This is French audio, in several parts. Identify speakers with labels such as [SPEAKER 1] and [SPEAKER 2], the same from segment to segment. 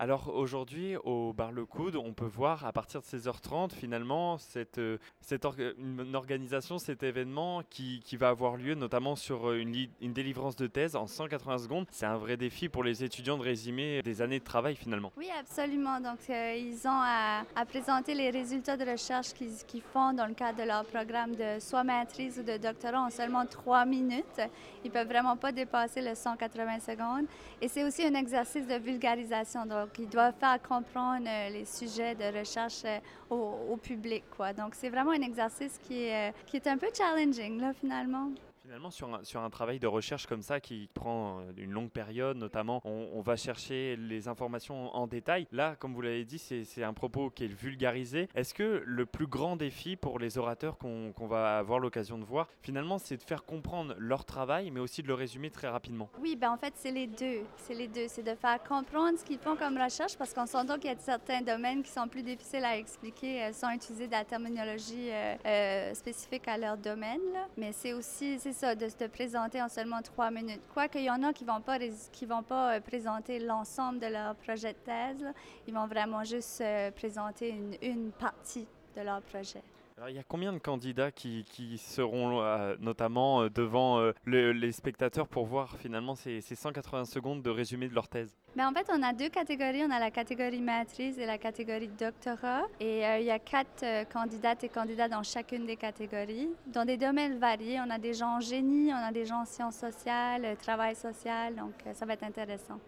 [SPEAKER 1] Alors aujourd'hui, au Bar Le Coude, on peut voir à partir de 16h30 finalement cette, euh, cette une organisation, cet événement qui, qui, va avoir lieu notamment sur euh, une, une délivrance de thèse en 180 secondes. C'est un vrai défi pour les étudiants de résumer des années de travail finalement.
[SPEAKER 2] Oui, absolument. Donc euh, ils ont à, présenter les résultats de recherche qu'ils font dans le cadre de leur programme de soit maîtrise ou de doctorat en seulement trois minutes. Ils peuvent vraiment pas dépasser le 180 secondes. Et c'est aussi un exercice de vulgarisation. Donc donc, ils doivent faire comprendre euh, les sujets de recherche euh, au, public. Quoi. Donc, c'est vraiment un exercice qui est, euh, un peu challenging, finalement.
[SPEAKER 1] Finalement, sur un, travail de recherche comme ça qui prend euh, une longue période, notamment, on, va chercher les informations en détail. Là, comme vous l'avez dit, c'est un propos qui est vulgarisé. Est-ce que le plus grand défi pour les orateurs qu'on va avoir l'occasion de voir, finalement, c'est de faire comprendre leur travail, mais aussi de le résumer très rapidement?
[SPEAKER 2] Oui, ben en fait, c'est les deux. C'est les deux. C'est de faire comprendre ce qu'ils font comme recherche, parce qu'on s'entend qu'il y a certains domaines qui sont plus difficiles à expliquer euh, sans utiliser de la terminologie euh, spécifique à leur domaine. Mais c'est aussi, de se présenter en seulement trois minutes. Quoique, il y en a qui ne vont pas, qui vont pas euh, présenter l'ensemble de leur projet de thèse. Ils vont vraiment juste euh, présenter une, une partie de leur projet.
[SPEAKER 1] Il y a combien de candidats qui, seront euh, notamment euh, devant euh, les spectateurs pour voir finalement ces, ces, 180 secondes de résumé de leur thèse?
[SPEAKER 2] Ben, En fait, on a deux catégories. On a la catégorie maîtrise et la catégorie doctorat. Et il y a quatre candidates et candidats dans chacune des catégories, dans des domaines variés. On a des gens en génie, on a des gens en sciences sociales, travail social. Donc, ça va être intéressant.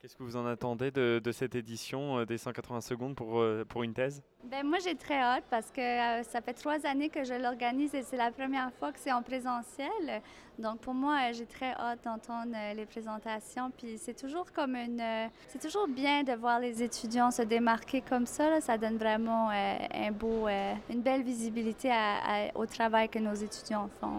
[SPEAKER 1] Qu'est-ce que vous en attendez de, cette édition des 180 secondes pour, pour une thèse?
[SPEAKER 2] Ben moi, j'ai très hâte parce que euh, ça fait trois années que je l'organise et c'est la première fois que c'est en présentiel. Donc, pour moi, euh, j'ai très hâte d'entendre euh, les présentations. Puis, c'est toujours comme une. c'est toujours bien de voir les étudiants se démarquer comme ça. Ça donne vraiment un beau, une belle visibilité au travail que nos étudiants font.